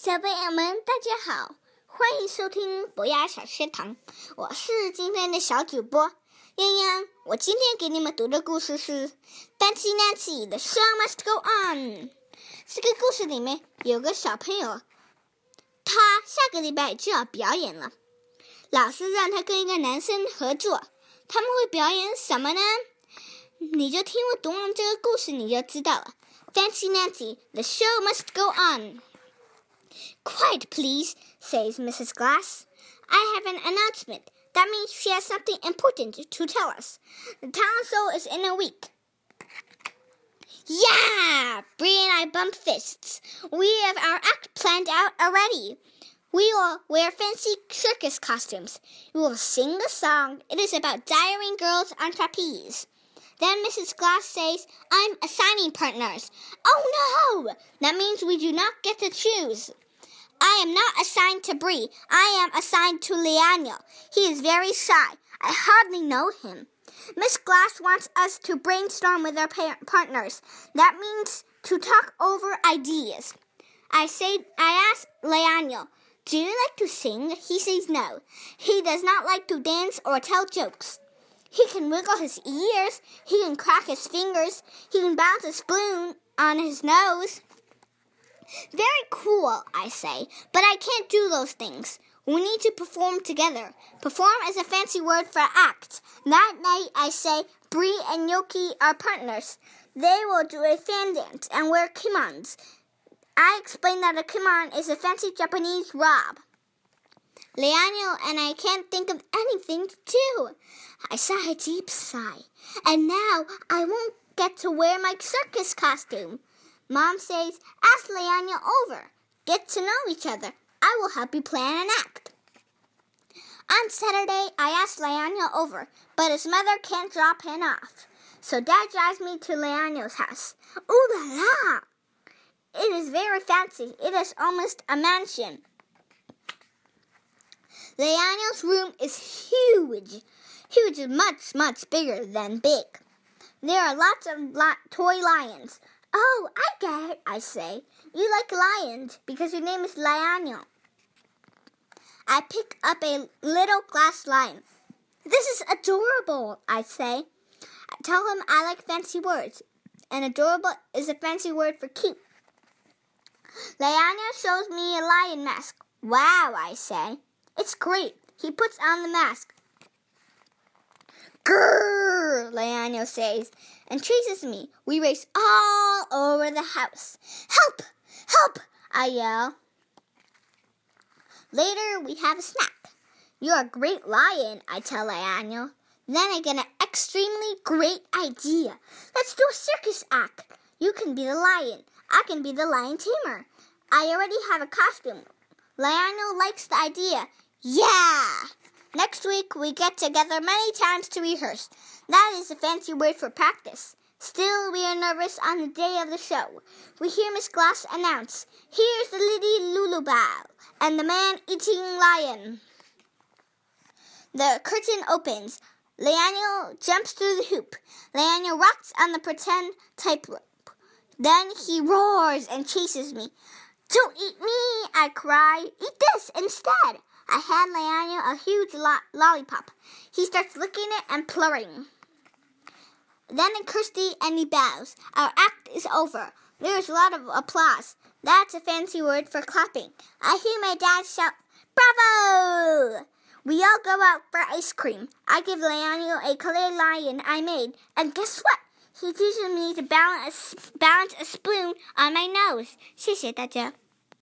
小朋友们，大家好，欢迎收听博雅小学堂，我是今天的小主播泱泱。我今天给你们读的故事是《Fancy Nancy》的 Show Must Go On。这个故事里面有个小朋友，他下个礼拜就要表演了，老师让他跟一个男生合作，他们会表演什么呢？你就听我读完这个故事，你就知道了。Fancy Nancy，The Show Must Go On。Quiet, please, says Mrs. Glass. I have an announcement. That means she has something important to tell us. The show is in a week. Yeah! Bree and I bump fists. We have our act planned out already. We will wear fancy circus costumes. We will sing the song. It is about diring girls on trapeze. Then Mrs. Glass says, I'm assigning partners. Oh no! That means we do not get to choose. I am not assigned to Bree. I am assigned to Lionel. He is very shy. I hardly know him. Miss Glass wants us to brainstorm with our partners. That means to talk over ideas. I say, I ask Lionel, do you like to sing? He says no. He does not like to dance or tell jokes. He can wiggle his ears. He can crack his fingers. He can bounce a spoon on his nose. Very cool, I say, but I can't do those things. We need to perform together. Perform is a fancy word for act. That night, I say, Bree and Yoko are partners. They will do a fan dance and wear kimons. I explain that a kimon is a fancy Japanese robe. Lionel and I can't think of anything to do. I sigh a deep sigh. And now I won't get to wear my circus costume. Mom says, ask Lionel over. Get to know each other. I will help you plan an act. On Saturday, I asked Lionel over, but his mother can't drop him off. So Dad drives me to Lionel's house. Ooh la la! It is very fancy. It is almost a mansion. Lionel's room is huge. Huge is much, much bigger than big. There are lots of toy lions. Oh, I get it, I say. You like lions because your name is Lionel. I pick up a little glass lion. This is adorable, I say. I tell him I like fancy words, and adorable is a fancy word for cute. Lionel shows me a lion mask. Wow, I say. It's great. He puts on the mask. Grrr, Lionel says, and chases me. We race all over the house. Help! Help! I yell. Later, we have a snack. You're a great lion, I tell Lionel. Then I get an extremely great idea. Let's do a circus act. You can be the lion. I can be the lion tamer. I already have a costume. Lionel likes the idea. Yeah! Next week, we get together many times to rehearse. That is a fancy word for practice. Still, we are nervous on the day of the show. We hear Miss Glass announce, Here's the lady Lulubelle and the man eating lion. The curtain opens. Lionel jumps through the hoop. Lionel rocks on the pretend tightrope. Then he roars and chases me. Don't eat me, I cry. Eat this instead. I hand Lionel a huge lo lollipop. He starts licking it and purring. Then Kirsty and he bows. Our act is over. There's a lot of applause. That's a fancy word for clapping. I hear my dad shout, Bravo! We all go out for ice cream. I give Lionel a clay lion I made. And guess what? He teaches me to balance, balance a spoon on my nose. 谢谢大家。